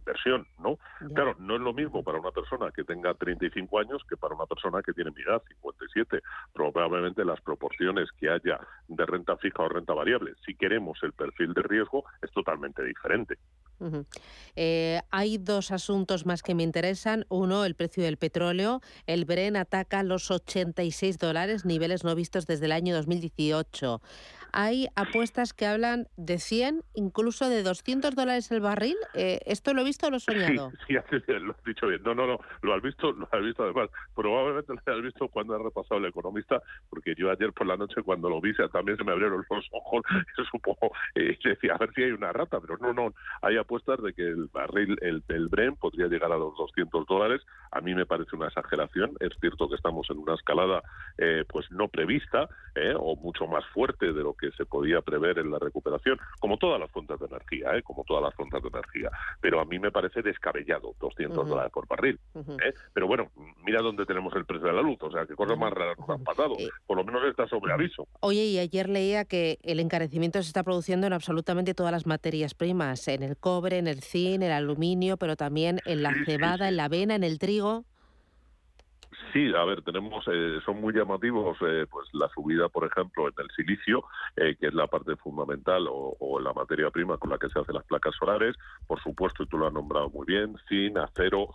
inversión, ¿no? Claro, no es lo mismo para una persona que tenga 35 años que para una persona que tiene mi edad, 57. Probablemente las proporciones que haya de renta fija o renta variable, si queremos el perfil de riesgo, es totalmente diferente. Eh, hay dos asuntos más que me interesan. Uno, el precio del petróleo. El Bren ataca los 86 dólares, niveles no vistos desde el año 2018 hay apuestas que hablan de 100, incluso de 200 dólares el barril. Eh, ¿Esto lo he visto o lo he soñado? Sí, sí, lo has dicho bien. No, no, no, lo has visto, lo has visto además. Probablemente lo has visto cuando ha repasado el economista, porque yo ayer por la noche cuando lo vi también se me abrieron los ojos. Supongo, eh, decía, a ver si hay una rata, pero no, no. Hay apuestas de que el barril, el, el Bren, podría llegar a los 200 dólares. A mí me parece una exageración. Es cierto que estamos en una escalada eh, pues no prevista eh, o mucho más fuerte de lo que se podía prever en la recuperación, como todas las fuentes de energía, ¿eh? como todas las fuentes de energía. Pero a mí me parece descabellado 200 dólares por barril. ¿eh? Pero bueno, mira dónde tenemos el precio de la luz, o sea, qué cosas más raras nos han pasado. Por lo menos está sobre aviso. Oye, y ayer leía que el encarecimiento se está produciendo en absolutamente todas las materias primas, en el cobre, en el zinc, el aluminio, pero también en la cebada, en la avena, en el trigo. Sí, a ver, tenemos, eh, son muy llamativos, eh, pues la subida, por ejemplo, en el silicio, eh, que es la parte fundamental, o, la materia prima con la que se hacen las placas solares, por supuesto, y tú lo has nombrado muy bien, zinc, acero,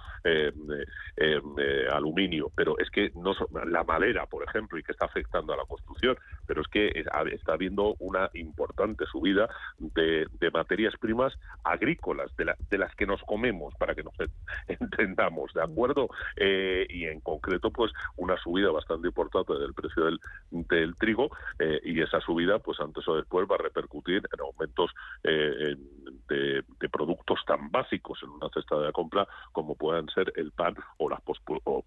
aluminio, pero es que no la madera, por ejemplo, y que está afectando a la construcción, pero es que está habiendo una importante subida de, materias primas agrícolas, de, de las que nos comemos, para que nos entendamos, ¿de acuerdo? y en concreto, pues una subida bastante importante del precio del, del trigo eh, y esa subida pues antes o después va a repercutir en aumentos eh, de, productos tan básicos en una cesta de la compra como puedan ser el pan o las,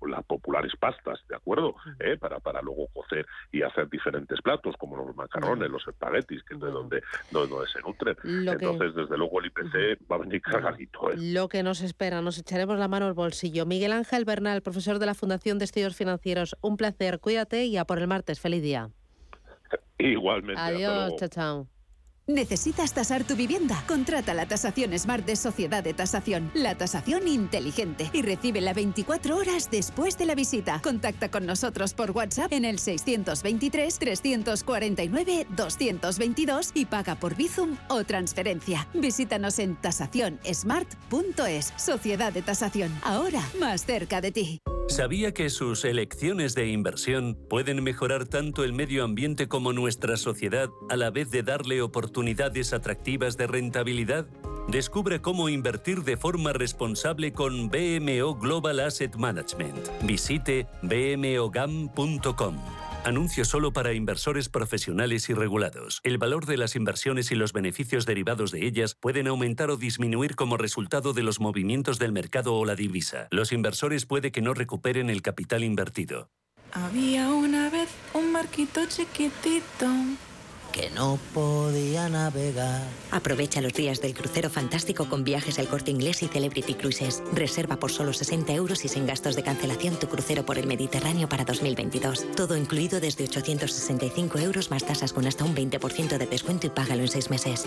las populares pastas, ¿de acuerdo? ¿Eh? Para, para luego cocer y hacer diferentes platos como los macarrones, los espaguetis, que es de donde, donde se nutren. Entonces, desde luego el IPC va a venir cargadito. ¿eh? Lo que nos espera, nos echaremos la mano al bolsillo. Miguel Ángel Bernal, profesor de la Fundación de Estudios Financieros, un placer, cuídate y a por el martes. Feliz día. Igualmente. Adiós, chao, chao. ¿Necesitas tasar tu vivienda? Contrata la tasación Smart de Sociedad de Tasación, la tasación inteligente, y recibe la 24 horas después de la visita. Contacta con nosotros por WhatsApp en el 623-349-222 y paga por Bizum o transferencia. Visítanos en tasacionsmart.es. Sociedad de Tasación, ahora más cerca de ti. ¿Sabía que sus elecciones de inversión pueden mejorar tanto el medio ambiente como nuestra sociedad a la vez de darle oportunidades atractivas de rentabilidad? Descubre cómo invertir de forma responsable con BMO Global Asset Management. Visite bmogam.com. Anuncio solo para inversores profesionales y regulados. El valor de las inversiones y los beneficios derivados de ellas pueden aumentar o disminuir como resultado de los movimientos del mercado o la divisa. Los inversores puede que no recuperen el capital invertido. Había una vez un marquito chiquitito que no podía navegar. Aprovecha los días del crucero fantástico con viajes El Corte Inglés y Celebrity Cruises. Reserva por solo 60 euros y sin gastos de cancelación tu crucero por el Mediterráneo para 2022. Todo incluido desde 865 euros más tasas con hasta un 20% de descuento y págalo en seis meses.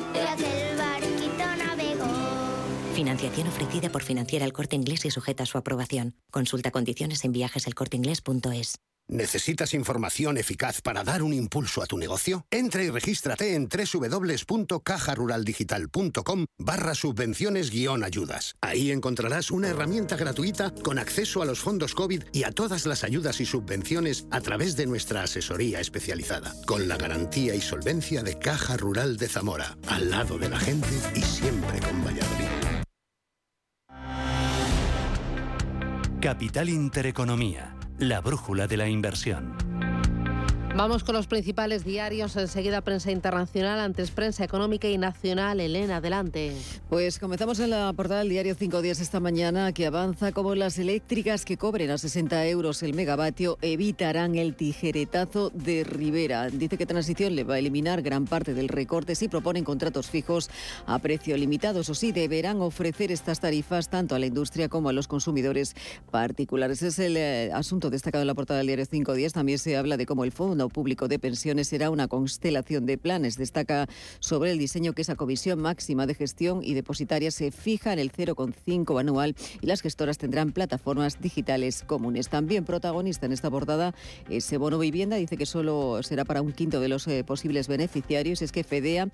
Financiación ofrecida por Financiera El Corte Inglés y sujeta a su aprobación. Consulta condiciones en viajeselcorteinglés.es. ¿Necesitas información eficaz para dar un impulso a tu negocio? Entra y regístrate en www.cajaruraldigital.com barra subvenciones guion ayudas. Ahí encontrarás una herramienta gratuita con acceso a los fondos COVID y a todas las ayudas y subvenciones a través de nuestra asesoría especializada, con la garantía y solvencia de Caja Rural de Zamora, al lado de la gente y siempre con Valladolid. Capital Intereconomía la brújula de la inversión. Vamos con los principales diarios. Enseguida prensa internacional, antes prensa económica y nacional. Elena, adelante. Pues comenzamos en la portada del diario Cinco Días esta mañana, que avanza como las eléctricas que cobren a 60 euros el megavatio evitarán el tijeretazo de Rivera. Dice que Transición le va a eliminar gran parte del recorte si proponen contratos fijos a precio limitado. Eso sí, deberán ofrecer estas tarifas tanto a la industria como a los consumidores particulares. Es el eh, asunto destacado en la portada del diario Cinco Días. También se habla de cómo el fondo Público de Pensiones será una constelación de planes. Destaca sobre el diseño que esa comisión máxima de gestión y depositaria se fija en el 0,5 anual y las gestoras tendrán plataformas digitales comunes. También protagonista en esta portada ese bono vivienda dice que solo será para un quinto de los eh, posibles beneficiarios. Es que FEDEA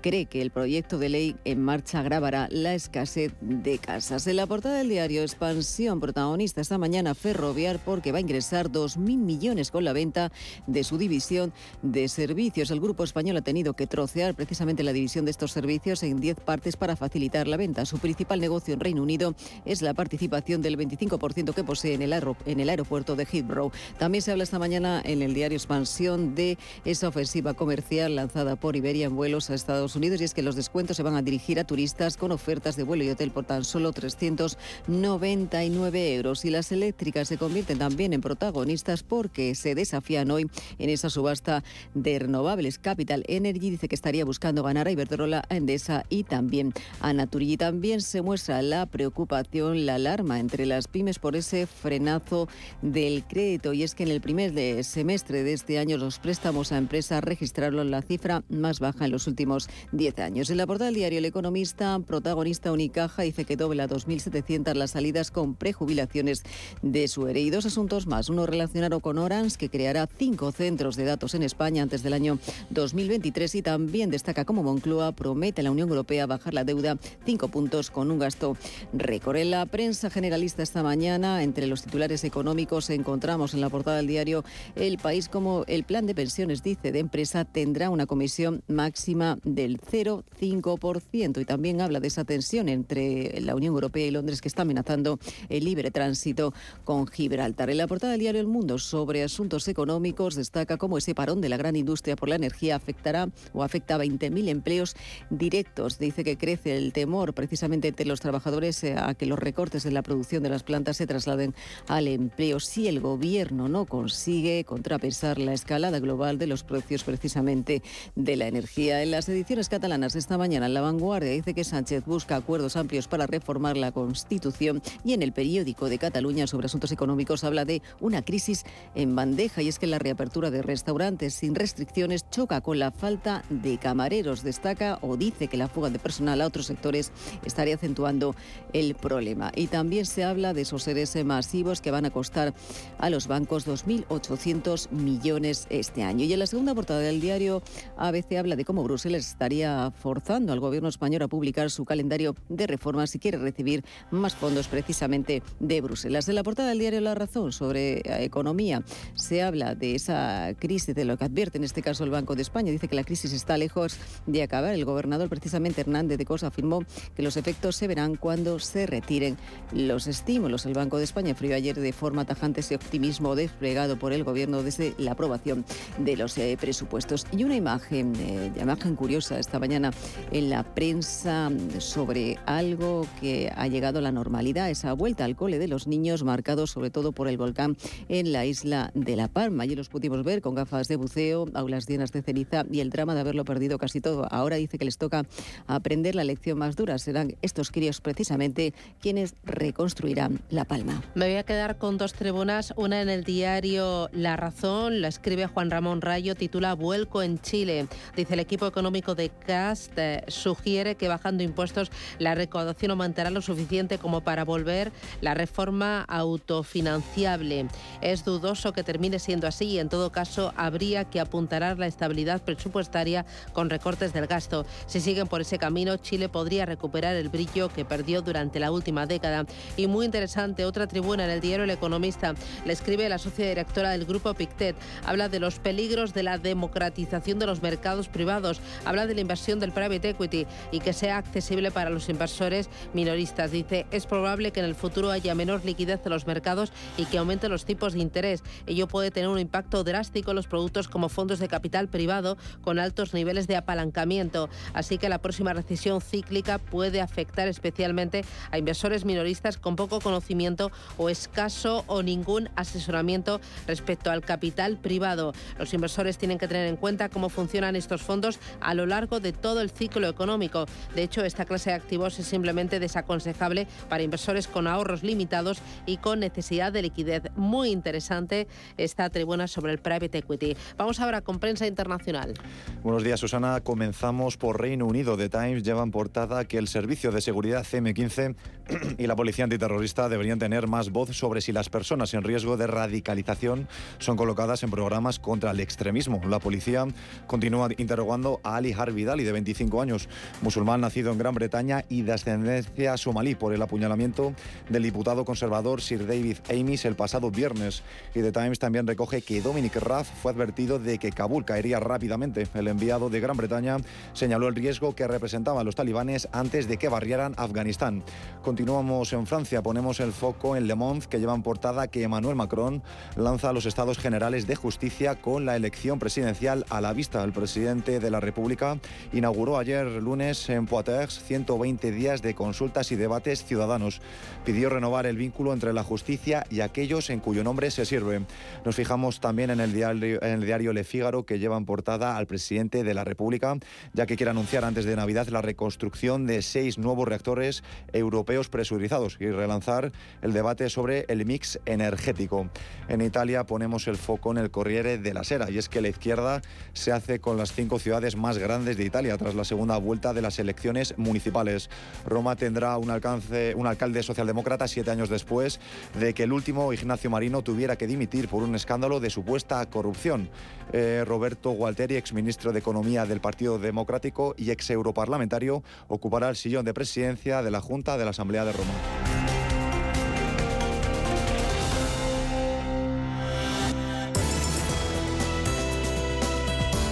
cree que el proyecto de ley en marcha agravará la escasez de casas. En la portada del diario Expansión, protagonista esta mañana Ferroviar porque va a ingresar 2.000 millones con la venta de su división de servicios. El grupo español ha tenido que trocear precisamente la división de estos servicios en 10 partes para facilitar la venta. Su principal negocio en Reino Unido es la participación del 25% que posee en el, en el aeropuerto de Heathrow. También se habla esta mañana en el diario Expansión de esa ofensiva comercial lanzada por Iberia en vuelos a Estados Unidos y es que los descuentos se van a dirigir a turistas con ofertas de vuelo y hotel por tan solo 399 euros. Y las eléctricas se convierten también en protagonistas porque se desafían hoy en esa subasta de renovables. Capital Energy dice que estaría buscando ganar a Iberdrola, a Endesa y también a Naturgy. También se muestra la preocupación, la alarma entre las pymes por ese frenazo del crédito. Y es que en el primer semestre de este año los préstamos a empresas registraron la cifra más baja en los últimos 10 años. En la portada del diario El Economista, protagonista Unicaja dice que dobla 2.700 las salidas con prejubilaciones de su. Y dos asuntos más. Uno relacionado con Orange, que creará cinco centros de datos en España antes del año 2023 y también destaca como Moncloa promete a la Unión Europea bajar la deuda cinco puntos con un gasto récord. En la prensa generalista esta mañana, entre los titulares económicos, encontramos en la portada del diario El País como el plan de pensiones, dice, de empresa tendrá una comisión máxima del 0,5% y también habla de esa tensión entre la Unión Europea y Londres que está amenazando el libre tránsito con Gibraltar. En la portada del diario El Mundo sobre asuntos económicos, destaca cómo ese parón de la gran industria por la energía afectará o afecta a 20.000 empleos directos. Dice que crece el temor precisamente entre los trabajadores eh, a que los recortes en la producción de las plantas se trasladen al empleo si el gobierno no consigue contrapesar la escalada global de los precios precisamente de la energía. En las ediciones catalanas esta mañana en La Vanguardia dice que Sánchez busca acuerdos amplios para reformar la Constitución y en el periódico de Cataluña sobre asuntos económicos habla de una crisis en bandeja y es que la reapertura de restaurantes sin restricciones choca con la falta de camareros. Destaca o dice que la fuga de personal a otros sectores estaría acentuando el problema. Y también se habla de esos seres masivos que van a costar a los bancos 2.800 millones este año. Y en la segunda portada del diario ABC habla de cómo Bruselas estaría forzando al gobierno español a publicar su calendario de reformas si quiere recibir más fondos precisamente de Bruselas. En la portada del diario La Razón sobre economía se habla de esa crisis, de lo que advierte en este caso el Banco de España. Dice que la crisis está lejos de acabar. El gobernador precisamente Hernández de Cosa afirmó que los efectos se verán cuando se retiren los estímulos. El Banco de España frió ayer de forma tajante ese optimismo desplegado por el gobierno desde la aprobación de los eh, presupuestos. Y una imagen, eh, imagen curiosa esta mañana en la prensa sobre algo que ha llegado a la normalidad, esa vuelta al cole de los niños marcados sobre todo por el volcán en la isla de La Palma. Allí los pudimos ver con gafas de buceo, aulas llenas de ceniza y el drama de haberlo perdido casi todo. Ahora dice que les toca aprender la lección más dura. Serán estos críos precisamente quienes reconstruirán La Palma. Me voy a quedar con dos tribunas, una en el diario La Razón, la escribe Juan Ramón Rayo, titula Vuelco en Chile. Dice el equipo económico de CAST eh, sugiere que bajando impuestos la recaudación aumentará lo suficiente como para volver la reforma autofinanciable. Es dudoso que termine siendo así en todo caso habría que apuntalar la estabilidad presupuestaria con recortes del gasto. Si siguen por ese camino, Chile podría recuperar el brillo que perdió durante la última década. Y muy interesante, otra tribuna en el diario El Economista le escribe la socia directora del grupo Pictet. Habla de los peligros de la democratización de los mercados privados. Habla de la inversión del private equity y que sea accesible para los inversores minoristas. Dice, es probable que en el futuro haya menor liquidez en los mercados y que aumenten los tipos de interés. Ello puede tener un impacto drástico en los productos como fondos de capital privado con altos niveles de apalancamiento. Así que la próxima recesión cíclica puede afectar especialmente a inversores minoristas con poco conocimiento o escaso o ningún asesoramiento respecto al capital privado. Los inversores tienen que tener en cuenta cómo funcionan estos fondos a lo largo de todo el ciclo económico. De hecho, esta clase de activos es simplemente desaconsejable para inversores con ahorros limitados y con necesidad de liquidez. Muy interesante esta tribuna sobre el private equity. Vamos ahora con prensa internacional. Buenos días, Susana. Comenzamos por Reino Unido. The Times lleva en portada que el Servicio de Seguridad CM15 y la Policía Antiterrorista deberían tener más voz sobre si las personas en riesgo de radicalización son colocadas en programas contra el extremismo. La policía continúa interrogando a Ali Harvidali, de 25 años, musulmán nacido en Gran Bretaña y de ascendencia somalí, por el apuñalamiento del diputado conservador Sir David Amis el pasado viernes. Y The Times también recoge que Dominic Raab fue advertido de que Kabul caería rápidamente. El enviado de Gran Bretaña señaló el riesgo que representaban los talibanes antes de que barrieran Afganistán. Continuamos en Francia, ponemos el foco en Le Monde, que lleva en portada que Emmanuel Macron lanza a los estados generales de justicia con la elección presidencial a la vista. El presidente de la República inauguró ayer lunes en Poitiers 120 días de consultas y debates ciudadanos. Pidió renovar el vínculo entre la justicia y aquellos en cuyo nombre se sirve. Nos fijamos también en el diario, en el diario Le Figaro, que lleva en portada al presidente de la República, ya que quiere anunciar antes de Navidad la reconstrucción de seis nuevos reactores europeos presurizados y relanzar el debate sobre el mix energético. En Italia ponemos el foco en el Corriere de la Sera y es que la izquierda se hace con las cinco ciudades más grandes de Italia tras la segunda vuelta de las elecciones municipales. Roma tendrá un, alcance, un alcalde socialdemócrata siete años después de que el último, Ignacio Marino, tuviera que dimitir por un escándalo de supuesta corrupción. Eh, Roberto Gualteri, exministro de Economía del Partido Democrático y ex europarlamentario, ocupará el sillón de presidencia de la Junta de la Asamblea de Roma.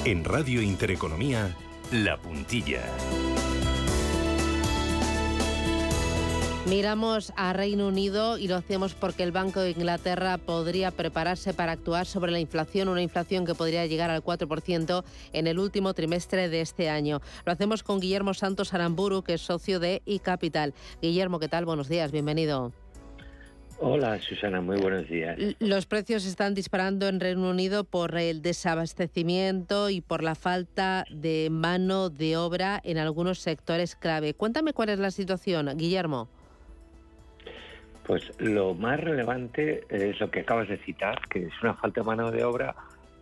En Radio Intereconomía, La Puntilla. Miramos a Reino Unido y lo hacemos porque el Banco de Inglaterra podría prepararse para actuar sobre la inflación, una inflación que podría llegar al 4% en el último trimestre de este año. Lo hacemos con Guillermo Santos Aramburu, que es socio de iCapital. Guillermo, ¿qué tal? Buenos días, bienvenido. Hola Susana, muy buenos días. Los precios están disparando en Reino Unido por el desabastecimiento y por la falta de mano de obra en algunos sectores clave. Cuéntame cuál es la situación, Guillermo. Pues lo más relevante es lo que acabas de citar, que es una falta de mano de obra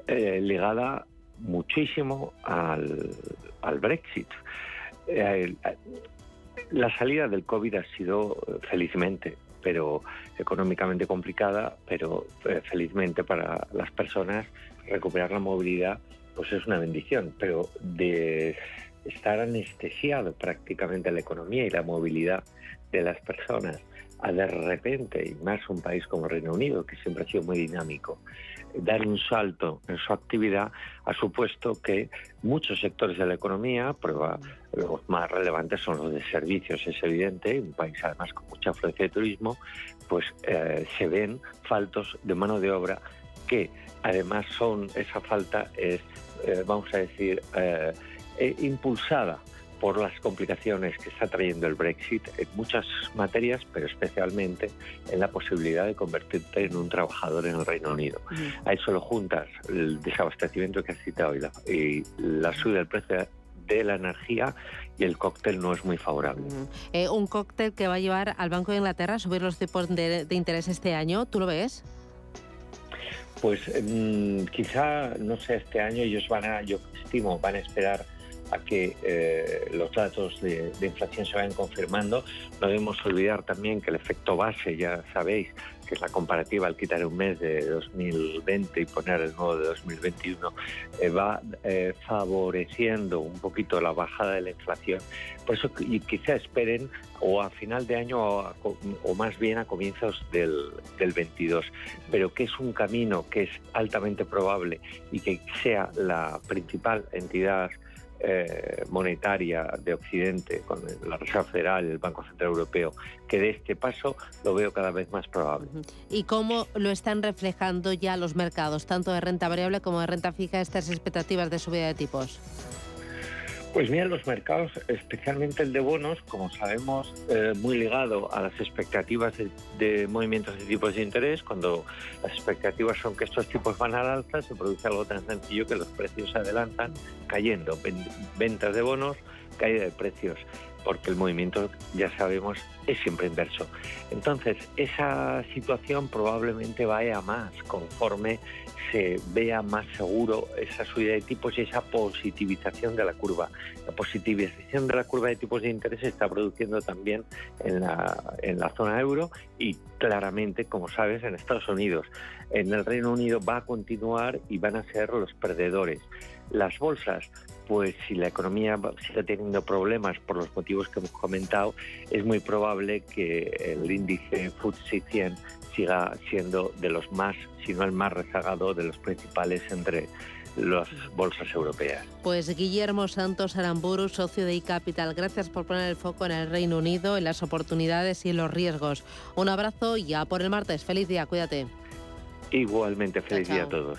eh, ligada muchísimo al, Brexit. Eh, la salida del COVID ha sido, felizmente, pero económicamente complicada, pero eh, felizmente para las personas recuperar la movilidad pues es una bendición, pero de estar anestesiado prácticamente la economía y la movilidad de las personas a de repente, y más un país como Reino Unido, que siempre ha sido muy dinámico, dar un salto en su actividad ha supuesto que muchos sectores de la economía, prueba, los más relevantes son los de servicios, es evidente, un país además con mucha afluencia de turismo, pues eh, se ven faltos de mano de obra que además son, esa falta es, eh, vamos a decir, eh, impulsada por las complicaciones que está trayendo el Brexit en muchas materias, pero especialmente en la posibilidad de convertirte en un trabajador en el Reino Unido. A eso lo juntas el desabastecimiento que has citado y la, y la subida del precio de la energía y el cóctel no es muy favorable. Eh, un cóctel que va a llevar al Banco de Inglaterra a subir los tipos de, interés este año, ¿tú lo ves? Pues mm, quizá, no sé, este año ellos van a, yo estimo, van a esperar a que eh, los datos de, inflación se vayan confirmando. No debemos olvidar también que el efecto base, ya sabéis, que es la comparativa al quitar un mes de 2020 y poner el nuevo de 2021, eh, va eh, favoreciendo un poquito la bajada de la inflación. Por eso quizá esperen o a final de año o, más bien a comienzos del, del 22, pero que es un camino que es altamente probable y que sea la principal entidad eh, monetaria de Occidente, con la Reserva Federal, el Banco Central Europeo, que de este paso lo veo cada vez más probable. ¿Y cómo lo están reflejando ya los mercados, tanto de renta variable como de renta fija, estas expectativas de subida de tipos? Pues mira, los mercados, especialmente el de bonos, como sabemos, eh, muy ligado a las expectativas de, movimientos de tipos de interés. Cuando las expectativas son que estos tipos van al alza, se produce algo tan sencillo que los precios se adelantan cayendo. Ventas de bonos, caída de precios, porque el movimiento, ya sabemos, es siempre inverso. Entonces, esa situación probablemente vaya más conforme se vea más seguro esa subida de tipos y esa positivización de la curva. La positivización de la curva de tipos de interés se está produciendo también en la, en la zona euro y claramente, como sabes, en Estados Unidos. En el Reino Unido va a continuar y van a ser los perdedores. Las bolsas, pues si la economía sigue teniendo problemas por los motivos que hemos comentado, es muy probable que el índice FTSE 100 siga siendo de los más, si no el más rezagado de los principales entre las bolsas europeas. Pues Guillermo Santos Aramburu, socio de iCapital, gracias por poner el foco en el Reino Unido, en las oportunidades y en los riesgos. Un abrazo y ya por el martes. Feliz día, cuídate. Igualmente, feliz día a todos.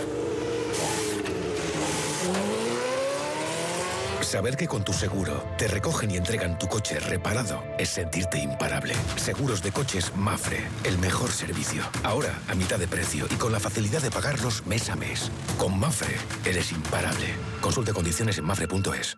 Saber que con tu seguro te recogen y entregan tu coche reparado es sentirte imparable. Seguros de coches Mafre, el mejor servicio. Ahora a mitad de precio y con la facilidad de pagarlos mes a mes. Con Mafre eres imparable. Consulte condiciones en mafre.es.